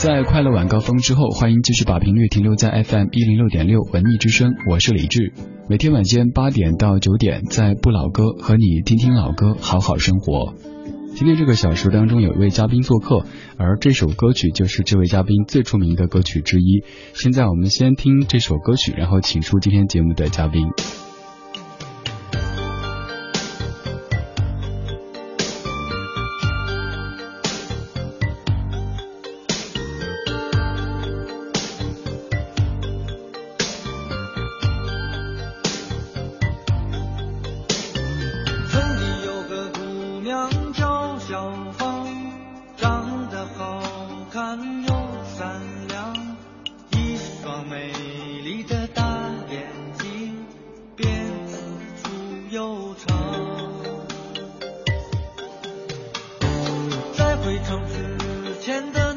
在快乐晚高峰之后，欢迎继续把频率停留在 FM 一零六点六文艺之声，我是李志。每天晚间八点到九点，在不老歌和你听听老歌，好好生活。今天这个小时当中有一位嘉宾做客，而这首歌曲就是这位嘉宾最出名的歌曲之一。现在我们先听这首歌曲，然后请出今天节目的嘉宾。常在回城之前的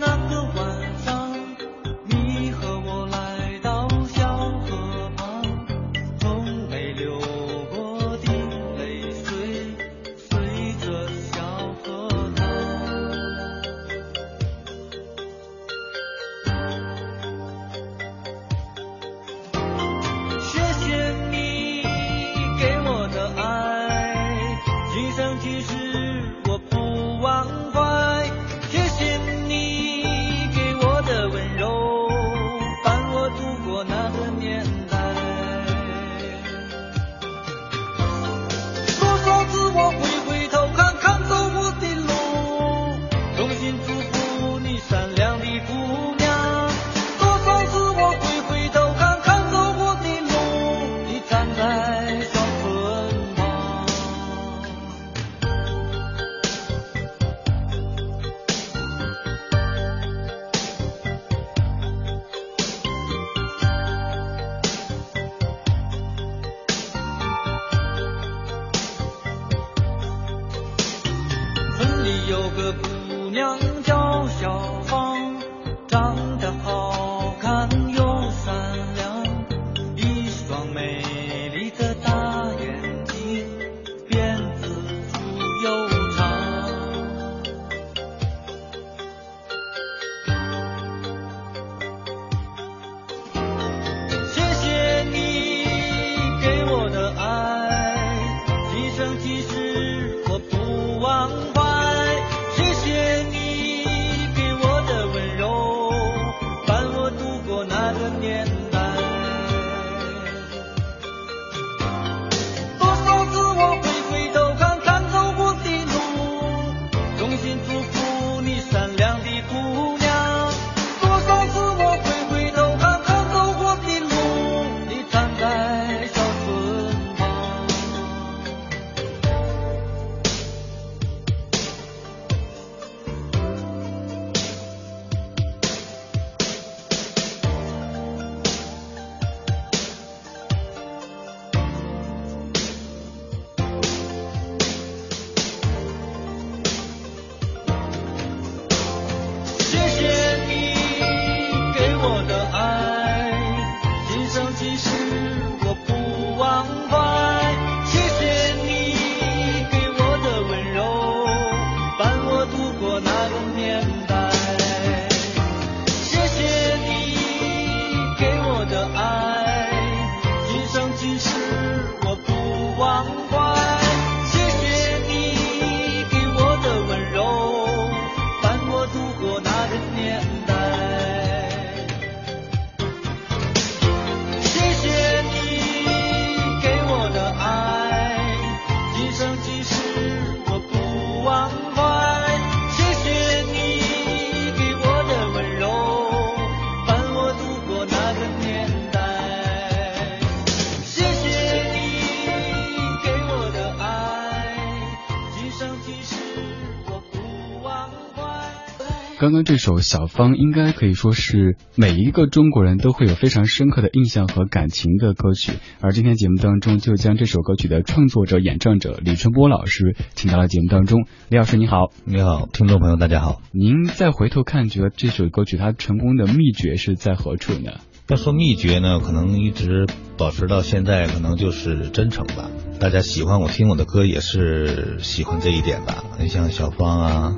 刚刚这首《小芳》应该可以说是每一个中国人都会有非常深刻的印象和感情的歌曲，而今天节目当中就将这首歌曲的创作者、演唱者李春波老师请到了节目当中。李老师你好，你好，听众朋友大家好。您再回头看，觉得这首歌曲它成功的秘诀是在何处呢？要说秘诀呢，可能一直保持到现在，可能就是真诚吧。大家喜欢我听我的歌，也是喜欢这一点吧。你像小芳啊。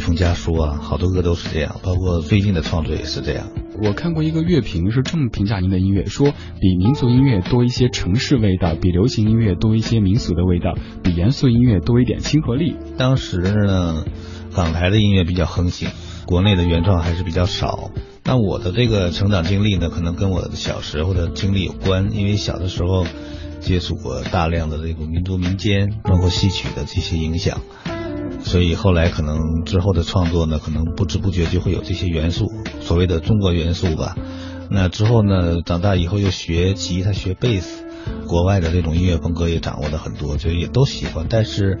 一封家书啊，好多歌都是这样，包括最近的创作也是这样。我看过一个乐评是这么评价您的音乐，说比民族音乐多一些城市味道，比流行音乐多一些民俗的味道，比严肃音乐多一点亲和力。当时呢，港台的音乐比较横行，国内的原创还是比较少。那我的这个成长经历呢，可能跟我的小时候的经历有关，因为小的时候接触过大量的这个民族民间，包括戏曲的这些影响。所以后来可能之后的创作呢，可能不知不觉就会有这些元素，所谓的中国元素吧。那之后呢，长大以后又学吉他、学贝斯，国外的这种音乐风格也掌握的很多，所以也都喜欢。但是。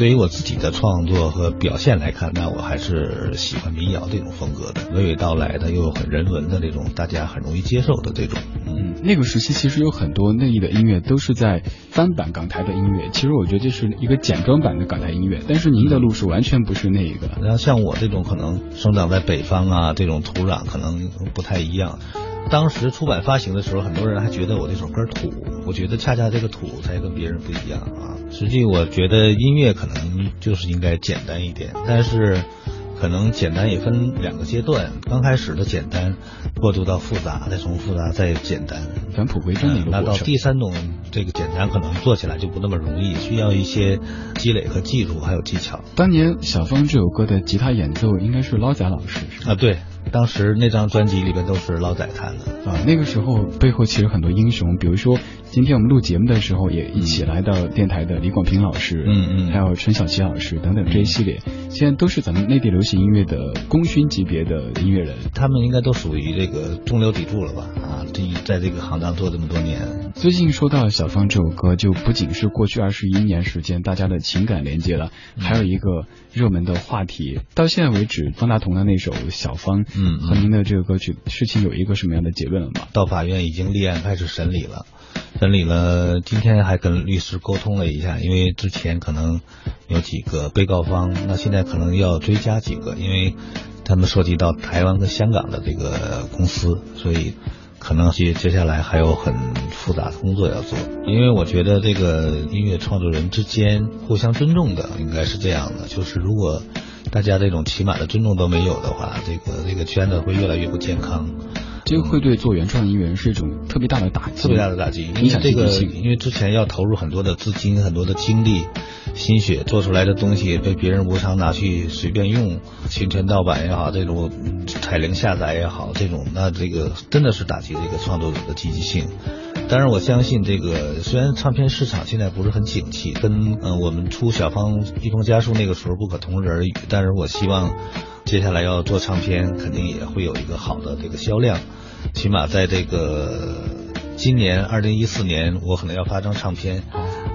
对于我自己的创作和表现来看，那我还是喜欢民谣这种风格的，娓娓道来的，又很人文的这种，大家很容易接受的这种。嗯，那个时期其实有很多内地的音乐都是在翻版港台的音乐，其实我觉得这是一个简装版的港台音乐。但是您的路数完全不是那一个。然后像我这种可能生长在北方啊，这种土壤可能不太一样。当时出版发行的时候，很多人还觉得我这首歌土，我觉得恰恰这个土才跟别人不一样啊。实际我觉得音乐可能就是应该简单一点，但是可能简单也分两个阶段，刚开始的简单，过渡到复杂，再从复杂再简单，返璞归真的一个那到第三种这个简单，可能做起来就不那么容易，需要一些积累和技术还有技巧。当年小芳这首歌的吉他演奏应该是捞仔老师啊，对。当时那张专辑里边都是捞仔弹的啊，那个时候背后其实很多英雄，比如说今天我们录节目的时候也一起来到电台的李广平老师，嗯嗯，还有陈小奇老师等等这一系列，现在都是咱们内地流行音乐的功勋级别的音乐人，他们应该都属于这个中流砥柱了吧？啊，这在这个行当做这么多年。最近说到小芳这首歌，就不仅是过去二十一年时间大家的情感连接了，还有一个热门的话题，到现在为止，方大同的那首小芳。嗯，和您的这个歌曲事情有一个什么样的结论了吗？到法院已经立案开始审理了，审理了。今天还跟律师沟通了一下，因为之前可能有几个被告方，那现在可能要追加几个，因为他们涉及到台湾和香港的这个公司，所以可能接接下来还有很复杂的工作要做。因为我觉得这个音乐创作人之间互相尊重的应该是这样的，就是如果。大家这种起码的尊重都没有的话，这个这个圈子会越来越不健康。这个会对做原创音乐人是一种特别大的打击，特别大的打击。因为这个，因为之前要投入很多的资金、很多的精力、心血，做出来的东西被别人无偿拿去随便用，侵权盗版也好，这种彩铃下载也好，这种那这个真的是打击这个创作者的积极性。但是我相信，这个虽然唱片市场现在不是很景气，跟呃我们出小芳一封家书那个时候不可同日而语。但是我希望接下来要做唱片，肯定也会有一个好的这个销量，起码在这个今年二零一四年，我可能要发张唱片，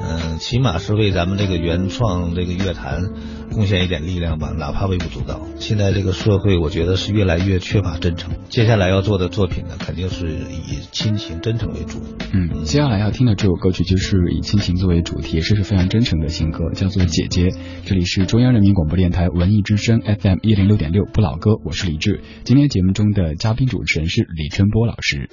嗯，起码是为咱们这个原创这个乐坛。贡献一点力量吧，哪怕微不足道。现在这个社会，我觉得是越来越缺乏真诚。接下来要做的作品呢，肯定是以亲情、真诚为主。嗯，接下来要听的这首歌曲就是以亲情作为主题，也是非常真诚的新歌，叫做《姐姐》。这里是中央人民广播电台文艺之声 FM 一零六点六，不老歌，我是李志。今天节目中的嘉宾主持人是李春波老师。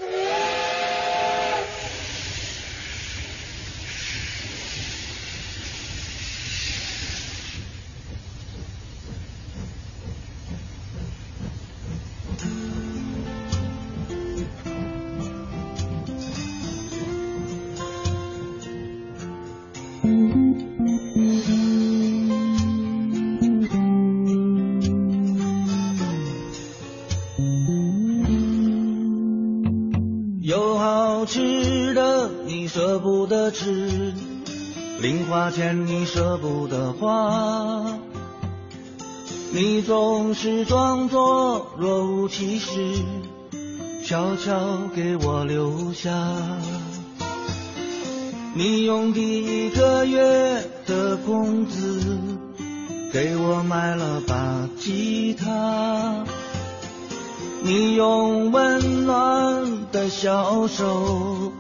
有好吃的，你舍不得吃；零花钱你舍不得花，你总是装作若无其事，悄悄给我留下。你用第一个月的工资给我买了把吉他，你用温暖的小手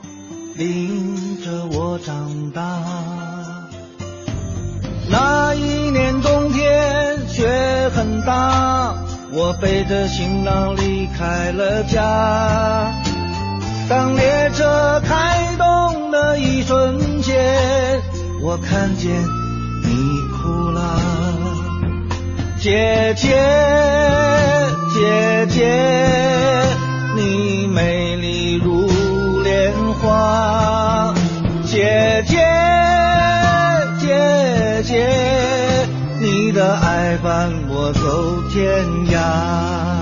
领着我长大。那一年冬天雪很大，我背着行囊离开了家。当列车开动的一瞬间，我看见你哭了，姐姐，姐姐，你美丽如莲花，姐姐，姐姐，你的爱伴我走天涯。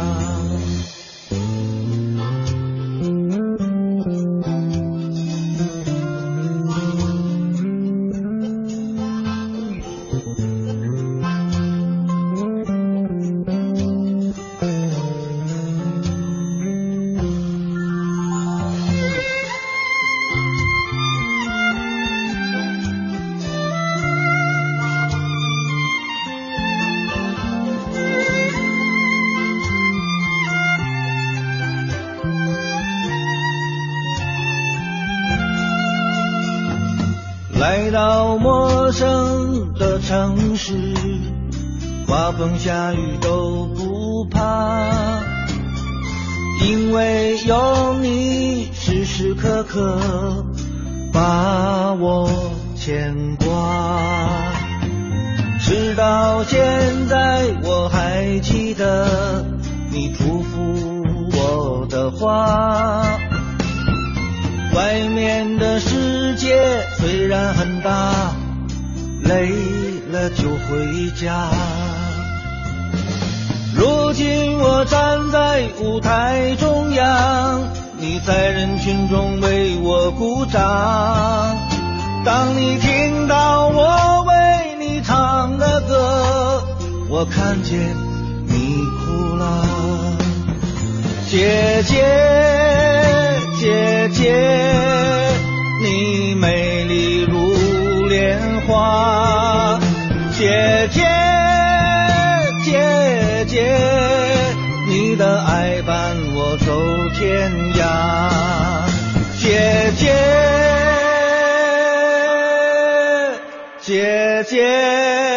城市，刮风下雨都不怕，因为有你时时刻刻把我牵挂。直到现在，我还记得你嘱咐我的话。外面的世界虽然很大，累就回家。如今我站在舞台中央，你在人群中为我鼓掌。当你听到我为你唱的歌，我看见你哭了，姐姐。姐姐，你美丽如莲花。天涯。姐姐，姐姐，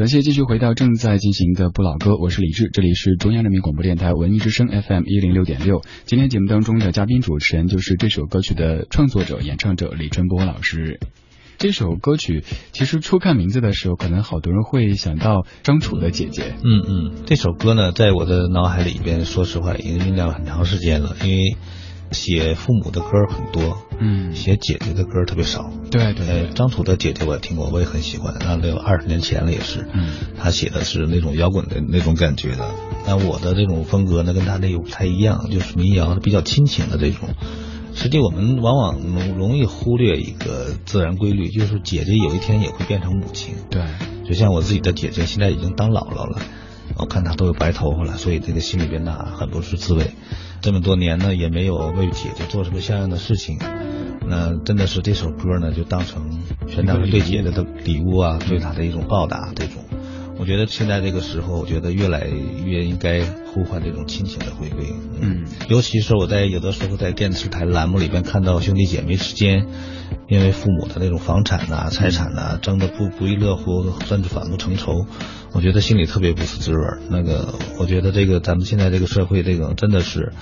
感谢继续回到正在进行的不老歌，我是李志，这里是中央人民广播电台文艺之声 FM 一零六点六。今天节目当中的嘉宾主持人就是这首歌曲的创作者、演唱者李春波老师。这首歌曲其实初看名字的时候，可能好多人会想到张楚的姐姐。嗯嗯，这首歌呢，在我的脑海里边，说实话已经酝酿了很长时间了，因为。写父母的歌很多，嗯，写姐姐的歌特别少。对对，张楚的姐姐我也听过，我也很喜欢。那有二十年前了也是，嗯，他写的是那种摇滚的那种感觉的。那我的这种风格呢，跟他那又不太一样，就是民谣比较亲情的这种。实际我们往往容容易忽略一个自然规律，就是姐姐有一天也会变成母亲。对，就像我自己的姐姐，现在已经当姥姥了，我看她都有白头发了，所以这个心里边呢很不是滋味。这么多年呢，也没有为姐姐做什么像样的事情，那真的是这首歌呢，就当成全当对姐姐的礼物啊，对她的一种报答。这种，我觉得现在这个时候，我觉得越来越应该呼唤这种亲情的回归。嗯，尤其是我在有的时候在电视台栏目里边看到兄弟姐妹之间，因为父母的那种房产呐、财产呐争得不不亦乐乎，甚至反目成仇。我觉得心里特别不是滋味那个，我觉得这个咱们现在这个社会，这种真的是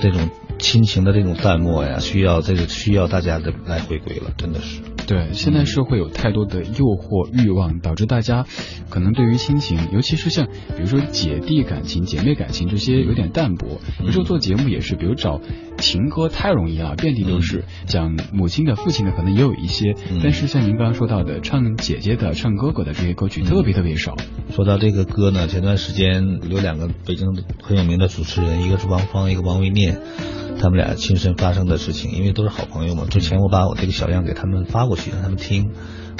这种亲情的这种淡漠呀，需要这个需要大家的来回归了，真的是。对，现在社会有太多的诱惑、欲望，导致大家可能对于亲情，尤其是像比如说姐弟感情、姐妹感情这些有点淡薄。有时候做节目也是，比如找情歌太容易了，遍地都是。讲母亲的、父亲的可能也有一些，但是像您刚刚说到的，唱姐姐的、唱哥哥的这些歌曲特别特别少。说到这个歌呢，前段时间有两个北京很有名的主持人，一个是王芳，一个王维念。他们俩亲身发生的事情，因为都是好朋友嘛。之前我把我这个小样给他们发过去，让他们听。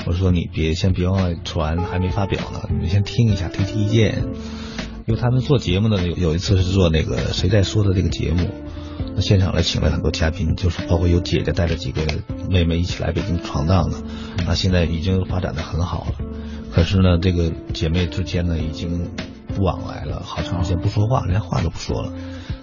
我说你别先别往外传，还没发表呢，你们先听一下，提提意见。因为他们做节目呢，有有一次是做那个谁在说的这个节目，那现场来请了很多嘉宾，就是包括有姐姐带着几个妹妹一起来北京闯荡的。那现在已经发展的很好了，可是呢，这个姐妹之间呢已经不往来了，好长时间不说话，连话都不说了。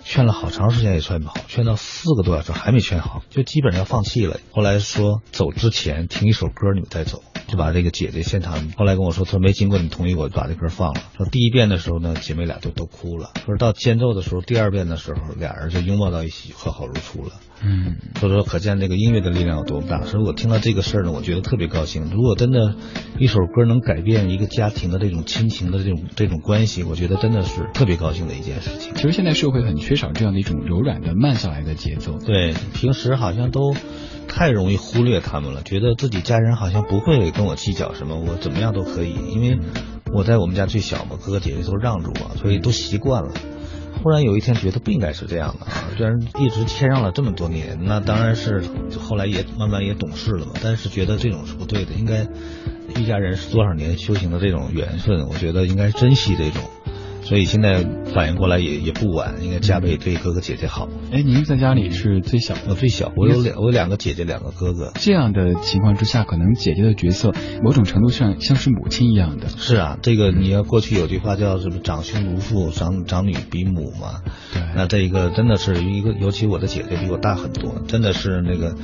劝了好长时间也劝不好，劝到四个多小时还没劝好，就基本上放弃了。后来说走之前听一首歌，你们再走，就把这个姐姐现场。后来跟我说，说没经过你同意，我就把这歌放了。说第一遍的时候呢，姐妹俩就都哭了。说到间奏的时候，第二遍的时候，俩人就拥抱到一起，和好如初了。嗯，所以说可见这个音乐的力量有多么大。所以我听到这个事儿呢，我觉得特别高兴。如果真的，一首歌能改变一个家庭的这种亲情的这种这种关系，我觉得真的是特别高兴的一件事情。其实现在社会很缺少这样的一种柔软的慢下来的节奏。对，平时好像都太容易忽略他们了，觉得自己家人好像不会跟我计较什么，我怎么样都可以，因为我在我们家最小嘛，哥哥姐姐都让着我，所以都习惯了。忽然有一天觉得不应该是这样的啊！虽然一直谦让了这么多年，那当然是后来也慢慢也懂事了嘛。但是觉得这种是不对的，应该一家人是多少年修行的这种缘分，我觉得应该珍惜这种。所以现在反应过来也也不晚，应该加倍对哥哥姐姐好。哎，您在家里是最小，我最小，我有两我有两个姐姐，两个哥哥。这样的情况之下，可能姐姐的角色某种程度上像是母亲一样的。是啊，这个你要过去有句话叫什么“长兄如父，长长女比母”嘛。对。那这一个真的是一个，尤其我的姐姐比我大很多，真的是那个。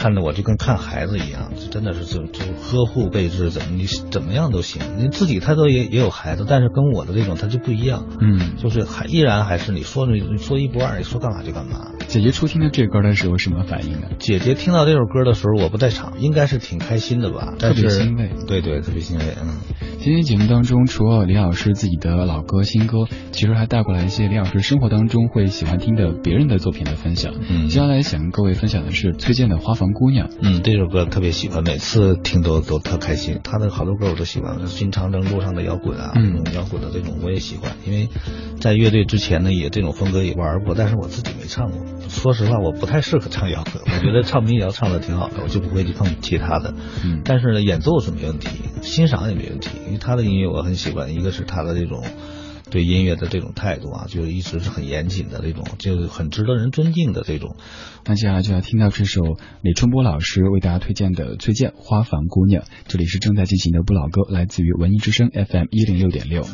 看着我就跟看孩子一样，真的是就就呵护备至，怎么你怎么样都行。你自己他都也也有孩子，但是跟我的这种他就不一样，嗯，就是还依然还是你说你说一不二，你说干嘛就干嘛。姐姐初听到这歌的时候什么反应呢？姐姐听到这首歌的时候，我不在场，应该是挺开心的吧？特别欣慰，对对，特别欣慰。嗯，今天节目当中，除了李老师自己的老歌新歌，其实还带过来一些李老师生活当中会喜欢听的别人的作品的分享。嗯，接下来想跟各位分享的是崔健的《花房姑娘》。嗯，这首歌特别喜欢，每次听都都特开心。他的好多歌我都喜欢，新长征路上的摇滚啊，嗯，摇滚的这种我也喜欢。因为在乐队之前呢，也这种风格也玩过，但是我自己没唱过。说实话，我。不太适合唱摇滚，我觉得唱民谣唱的挺好的，我就不会去碰其他的。嗯，但是呢，演奏是没问题，欣赏也没问题，因为他的音乐我很喜欢。一个是他的这种对音乐的这种态度啊，就一直是很严谨的这种，就很值得人尊敬的这种。那接下来就要听到这首李春波老师为大家推荐的崔健《花房姑娘》，这里是正在进行的不老歌，来自于文艺之声 FM 一零六点六。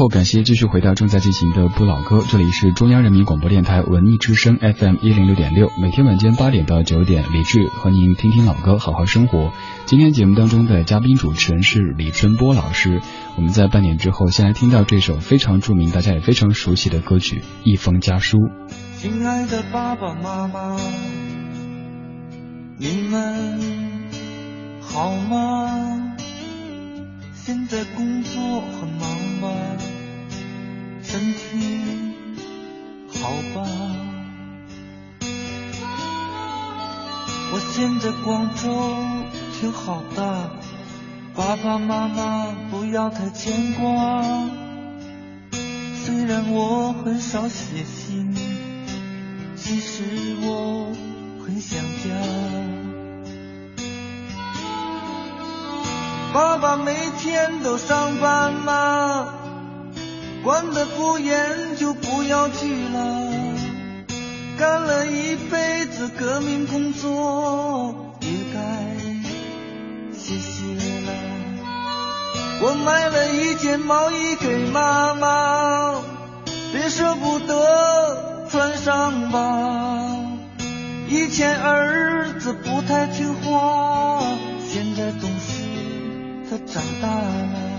后，感谢继续回到正在进行的不老歌，这里是中央人民广播电台文艺之声 FM 一零六点六，每天晚间八点到九点，李志和您听听老歌，好好生活。今天节目当中的嘉宾主持人是李春波老师，我们在半点之后先来听到这首非常著名、大家也非常熟悉的歌曲《一封家书》。亲爱的爸爸妈妈，你们好吗？现在工作很忙吗？身体好吧？我现在广州挺好的，爸爸妈妈不要太牵挂。虽然我很少写信，其实我很想家。爸爸每天都上班吗？管得不严就不要去了。干了一辈子革命工作，也该歇歇了。我买了一件毛衣给妈妈，别舍不得穿上吧。以前儿子不太听话，现在懂事，长大了。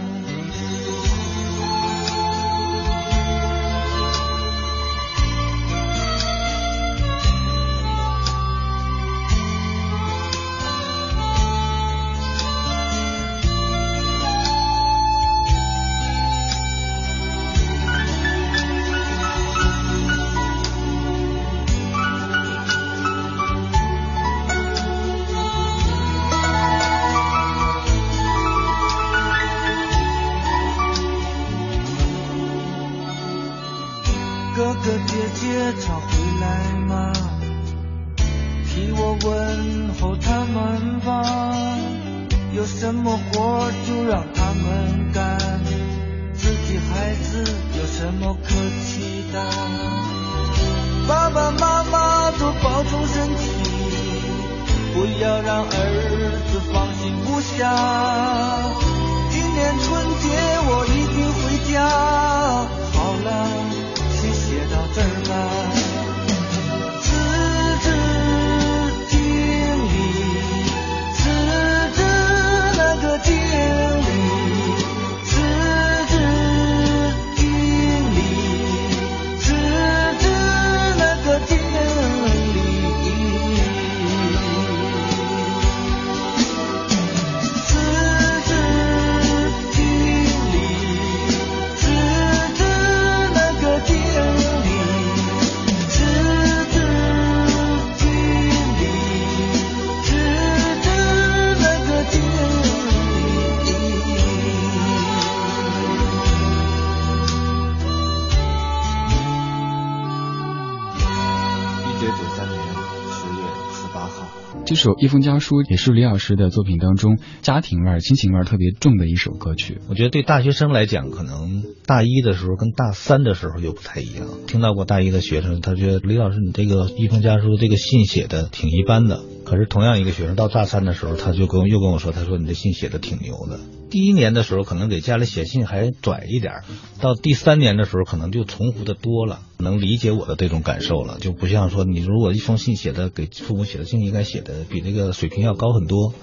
这首《一封家书》也是李老师的作品当中家庭味儿、亲情味儿特别重的一首歌曲。我觉得对大学生来讲，可能大一的时候跟大三的时候又不太一样。听到过大一的学生，他觉得李老师你这个《一封家书》这个信写的挺一般的。可是同样一个学生到大三的时候，他就跟又跟我说，他说你这信写的挺牛的。第一年的时候可能给家里写信还短一点，到第三年的时候可能就重复的多了，能理解我的这种感受了，就不像说你如果一封信写的给父母写的信应该写的比那个水平要高很多。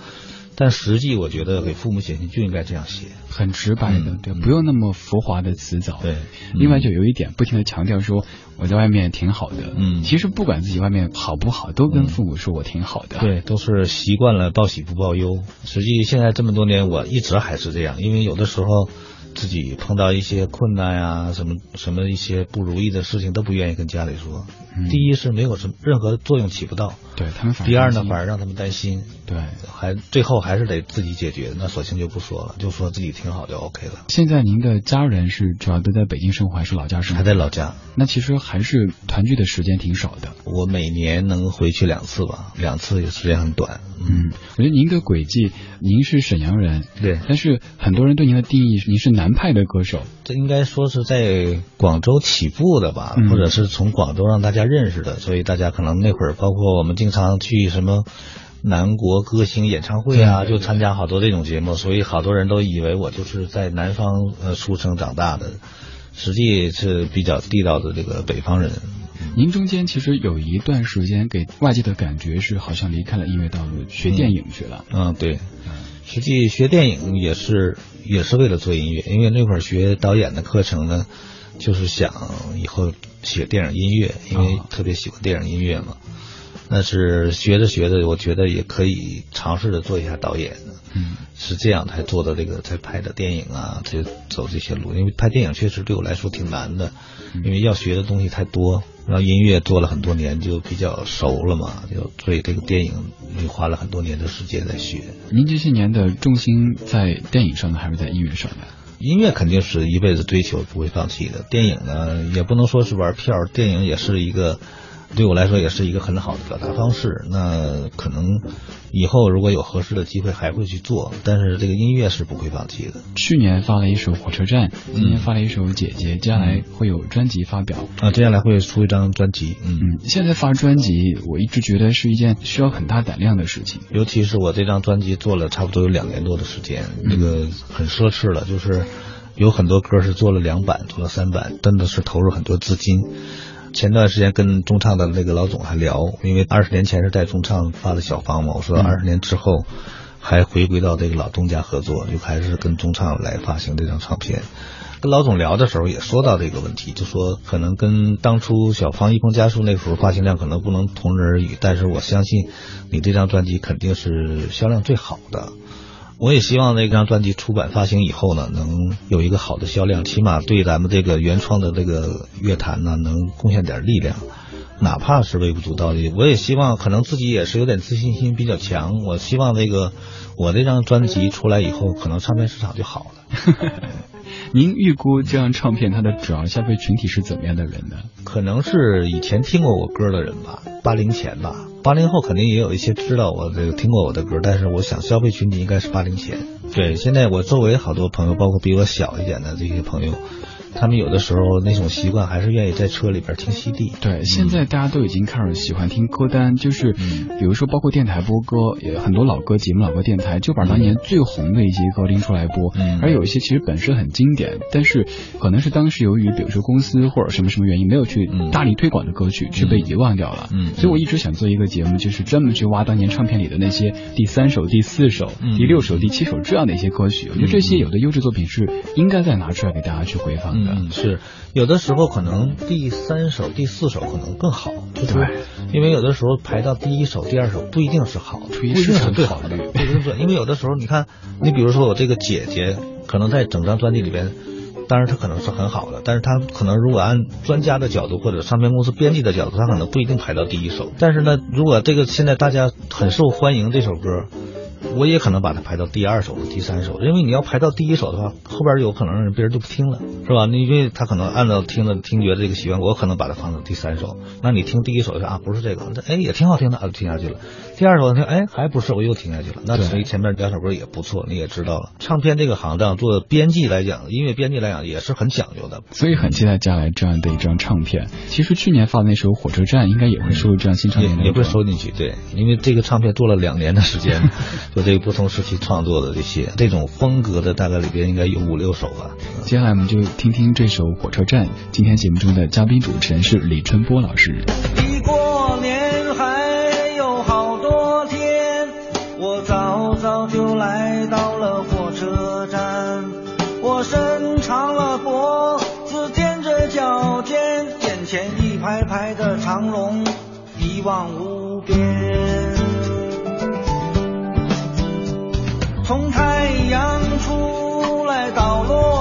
但实际我觉得给父母写信就应该这样写，很直白的，对，不用那么浮华的辞藻。对，另外就有一点，不停的强调说我在外面挺好的。嗯，其实不管自己外面好不好，都跟父母说我挺好的。对，都是习惯了报喜不报忧。实际现在这么多年，我一直还是这样，因为有的时候。自己碰到一些困难呀，什么什么一些不如意的事情都不愿意跟家里说。第一是没有什么任何作用起不到，对他们。第二呢，反而让他们担心。对，还最后还是得自己解决。那索性就不说了，就说自己挺好就 OK 了。现在您的家人是主要都在北京生活，还是老家生活？还在老家。那其实还是团聚的时间挺少的。我每年能回去两次吧，两次也时间很短。嗯，我觉得您的轨迹，您是沈阳人，对，但是很多人对您的定义，您是南派的歌手。这应该说是在广州起步的吧，或者是从广州让大家认识的，所以大家可能那会儿，包括我们经常去什么南国歌星演唱会啊，就参加好多这种节目，所以好多人都以为我就是在南方呃出生长大的，实际是比较地道的这个北方人。您中间其实有一段时间给外界的感觉是好像离开了音乐道路，学电影去了。嗯，对。实际学电影也是也是为了做音乐，因为那会儿学导演的课程呢，就是想以后写电影音乐，因为特别喜欢电影音乐嘛。那是学着学着，我觉得也可以尝试着做一下导演。嗯，是这样才做的这个，才拍的电影啊，才走这些路。因为拍电影确实对我来说挺难的，因为要学的东西太多。然后音乐做了很多年，就比较熟了嘛，就所以这个电影又花了很多年的时间在学。您这些年的重心在电影上呢，还是在音乐上呢？音乐肯定是一辈子追求，不会放弃的。电影呢，也不能说是玩票，电影也是一个。对我来说也是一个很好的表达方式。那可能以后如果有合适的机会还会去做，但是这个音乐是不会放弃的。去年发了一首《火车站》，今年发了一首《姐姐》，接下来会有专辑发表啊，接下来会出一张专辑。嗯嗯，现在发专辑，我一直觉得是一件需要很大胆量的事情，尤其是我这张专辑做了差不多有两年多的时间，那个很奢侈了，就是有很多歌是做了两版，做了三版，真的是投入很多资金。前段时间跟中唱的那个老总还聊，因为二十年前是带中唱发的小芳嘛，我说二十年之后还回归到这个老东家合作，就还是跟中唱来发行这张唱片。跟老总聊的时候也说到这个问题，就说可能跟当初小芳一封家书那时候发行量可能不能同日而语，但是我相信你这张专辑肯定是销量最好的。我也希望那张专辑出版发行以后呢，能有一个好的销量，起码对咱们这个原创的这个乐坛呢，能贡献点力量，哪怕是微不足道的。我也希望，可能自己也是有点自信心比较强。我希望那个我这张专辑出来以后，可能唱片市场就好了。您预估这张唱片它的主要消费群体是怎么样的人呢？可能是以前听过我歌的人吧，八零前吧。八零后肯定也有一些知道我这个听过我的歌，但是我想消费群体应该是八零前。对，现在我周围好多朋友，包括比我小一点的这些朋友。他们有的时候那种习惯还是愿意在车里边听 CD。对，现在大家都已经开始喜欢听歌单，就是比如说包括电台播歌，也很多老歌节目、老歌电台就把当年最红的一些歌拎出来播。嗯。而有一些其实本身很经典，但是可能是当时由于比如说公司或者什么什么原因没有去大力推广的歌曲，却被遗忘掉了。嗯。所以我一直想做一个节目，就是专门去挖当年唱片里的那些第三首、第四首、第六首、第七首这样的一些歌曲。我觉得这些有的优质作品是应该再拿出来给大家去回放的。嗯，是有的时候可能第三首、第四首可能更好，就是因为有的时候排到第一首、第二首不一定是好，不一定是最好的，不一定是。因为有的时候你看，你比如说我这个姐姐，可能在整张专辑里边，当然她可能是很好的，但是她可能如果按专家的角度或者唱片公司编辑的角度，她可能不一定排到第一首。但是呢，如果这个现在大家很受欢迎这首歌。我也可能把它排到第二首、第三首，因为你要排到第一首的话，后边有可能别人就不听了，是吧？因为他可能按照听的听觉这个习惯，我可能把它放到第三首。那你听第一首说啊，不是这个，哎，也挺好听的，啊听下去了。第二首听，哎，还不是，我又听下去了。那所以前面两首歌也不错，你也知道了。唱片这个行当做编辑来讲，音乐编辑来讲也是很讲究的，所以很期待将来这样的一张唱片。其实去年发的那首《火车站》应该也会收入这样新唱片，也会收进去。对，因为这个唱片做了两年的时间。就这个不同时期创作的这些这种风格的，大概里边应该有五六首吧。接下来我们就听听这首《火车站》。今天节目中的嘉宾主持人是李春波老师。离长龙，一望无边。从太阳出来到落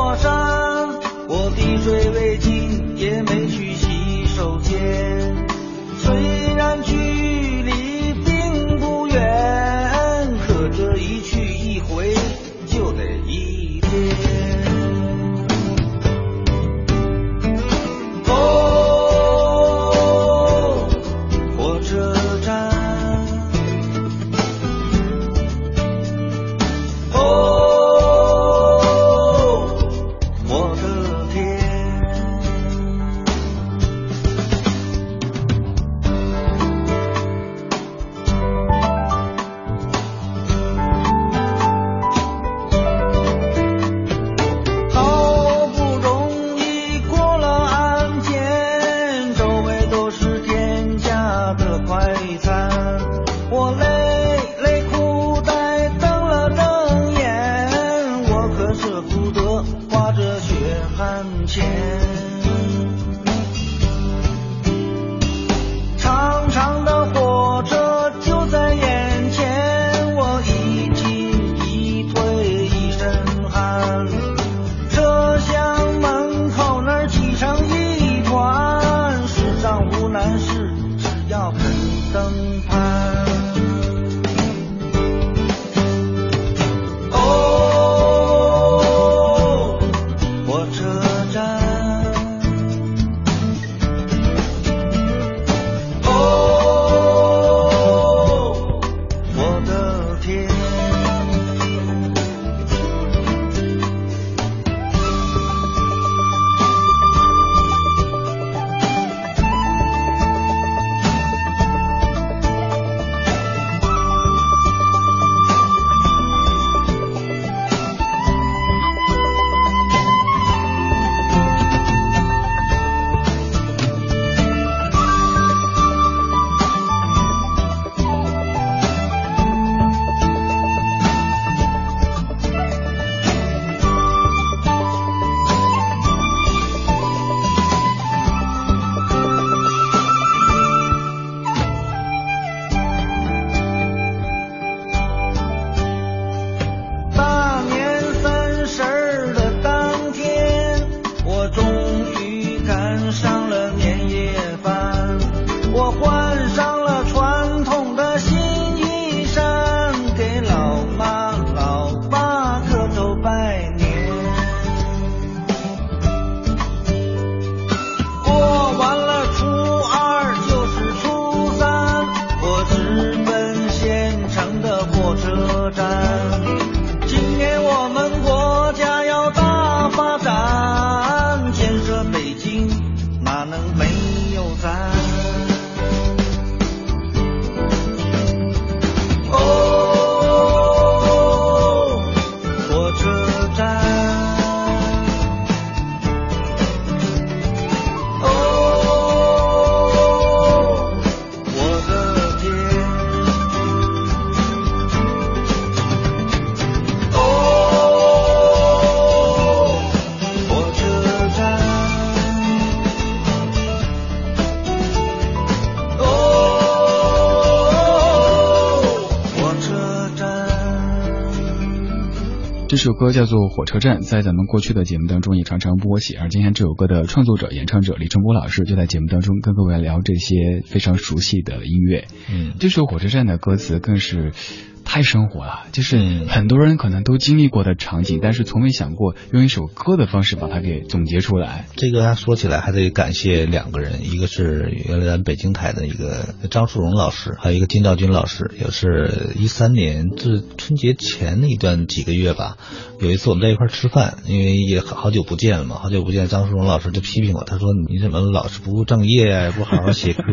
首歌叫做《火车站》，在咱们过去的节目当中也常常播起。而今天这首歌的创作者、演唱者李春波老师就在节目当中跟各位聊这些非常熟悉的音乐。嗯，这首《火车站》的歌词更是。太生活了，就是很多人可能都经历过的场景，但是从没想过用一首歌的方式把它给总结出来。这个说起来还得感谢两个人，一个是原来咱北京台的一个张树荣老师，还有一个金兆军老师。也是一三年，至春节前那一段几个月吧。有一次我们在一块吃饭，因为也好久不见了嘛，好久不见，张树荣老师就批评我，他说你怎么老是不务正业，不好好写歌？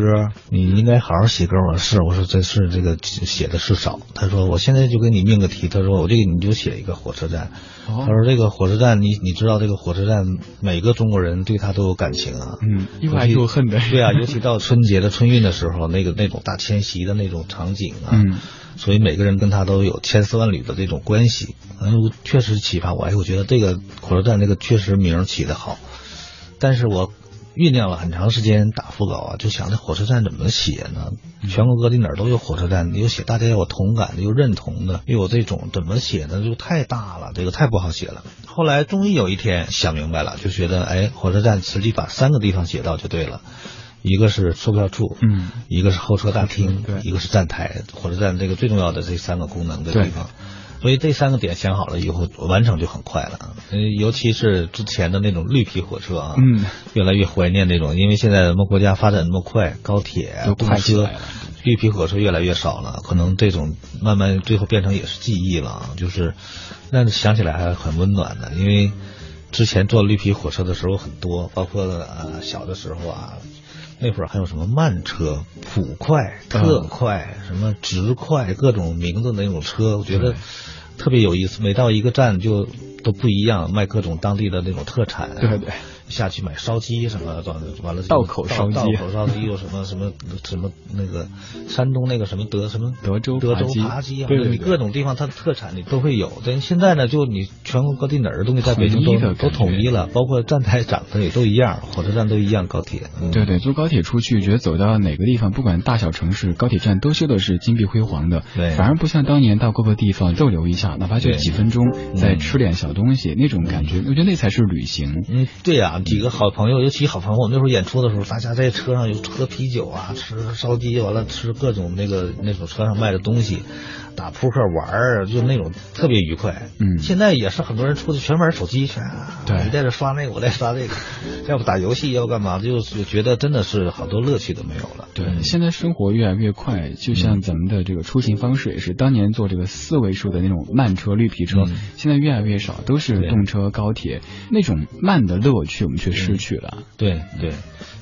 你应该好好写歌。我说是，我说这是这个写的是少。他说。我现在就给你命个题，他说我这个你就写一个火车站，他说这个火车站，你你知道这个火车站每个中国人对他都有感情啊，嗯，又爱又恨的，对啊，尤其到春节的春运的时候，那个那种大迁徙的那种场景啊，嗯，所以每个人跟他都有千丝万缕的这种关系，哎，确实启发我，哎，我觉得这个火车站这个确实名起的好，但是我。酝酿了很长时间打腹稿啊，就想这火车站怎么写呢？全国各地哪儿都有火车站，又写大家有同感的，又认同的，又有这种怎么写呢？就太大了，这个太不好写了。后来终于有一天想明白了，就觉得哎，火车站实际把三个地方写到就对了，一个是售票处，嗯，一个是候车大厅，对，一个是站台。火车站这个最重要的这三个功能的地方。所以这三个点想好了以后，完成就很快了。嗯，尤其是之前的那种绿皮火车啊，嗯，越来越怀念那种，因为现在咱们国家发展那么快，高铁、动车、绿皮火车越来越少了，可能这种慢慢最后变成也是记忆了。就是，那想起来还很温暖的，因为之前坐绿皮火车的时候很多，包括呃小的时候啊，那会儿还有什么慢车、普快、特快、什么直快，各种名字那种车，我觉得。特别有意思，每到一个站就都不一样，卖各种当地的那种特产。对对。下去买烧鸡什么的，完了道口烧鸡，道口烧鸡有什么什么什么那个山东那个什么德什么德州德州扒鸡啊，对你各种地方它的特产你都会有。但现在呢，就你全国各地哪儿的东西在北京都都统一了，包括站台长得也都一样，火车站都一样，高铁。对对，坐高铁出去，觉得走到哪个地方，不管大小城市，高铁站都修的是金碧辉煌的。对，反而不像当年到各个地方逗留一下，哪怕就几分钟，再吃点小东西，那种感觉，我觉得那才是旅行。嗯，对呀，几个好朋友。尤其好朋友，我们那时候演出的时候，大家在车上有喝啤酒啊，吃烧鸡，完了吃各种那个那种车上卖的东西。打扑克玩儿，就那种特别愉快。嗯，现在也是很多人出去全玩手机，去对，你在这刷那个，我在刷这个，要不打游戏，要干嘛，就觉得真的是好多乐趣都没有了。对，现在生活越来越快，就像咱们的这个出行方式也是，当年坐这个四位数的那种慢车、绿皮车，现在越来越少，都是动车、高铁，那种慢的乐趣我们却失去了。对对。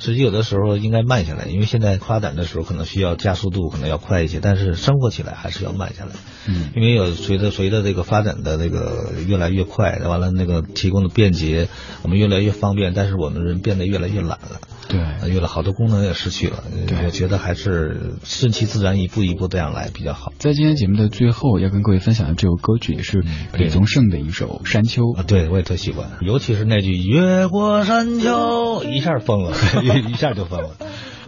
实际有的时候应该慢下来，因为现在发展的时候可能需要加速度，可能要快一些，但是生活起来还是要慢下来。嗯，因为有随着随着这个发展的这个越来越快，完了那个提供的便捷，我们越来越方便，但是我们人变得越来越懒了。对，有了好多功能也失去了。我觉得还是顺其自然，一步一步这样来比较好。在今天节目的最后，要跟各位分享的这首歌曲也是李宗盛的一首《山丘》啊，对我也特喜欢，尤其是那句“越过山丘”，一下疯了。一下就疯了。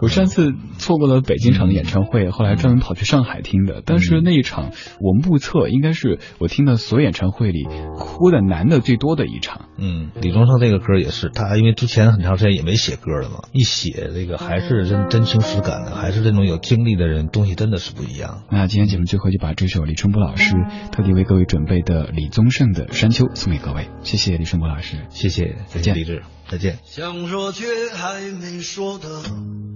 我上次错过了北京场的演唱会，后来专门跑去上海听的。但是那一场，我目测应该是我听的所有演唱会里哭的男的最多的一场。嗯，李宗盛这个歌也是，他因为之前很长时间也没写歌了嘛，一写这个还是真真情实感的，还是这种有经历的人，东西真的是不一样。那今天节目最后就把这首李春波老师特地为各位准备的李宗盛的《山丘》送给各位，谢谢李春波老师，谢谢，再见，李志，再见。想说却还没说的。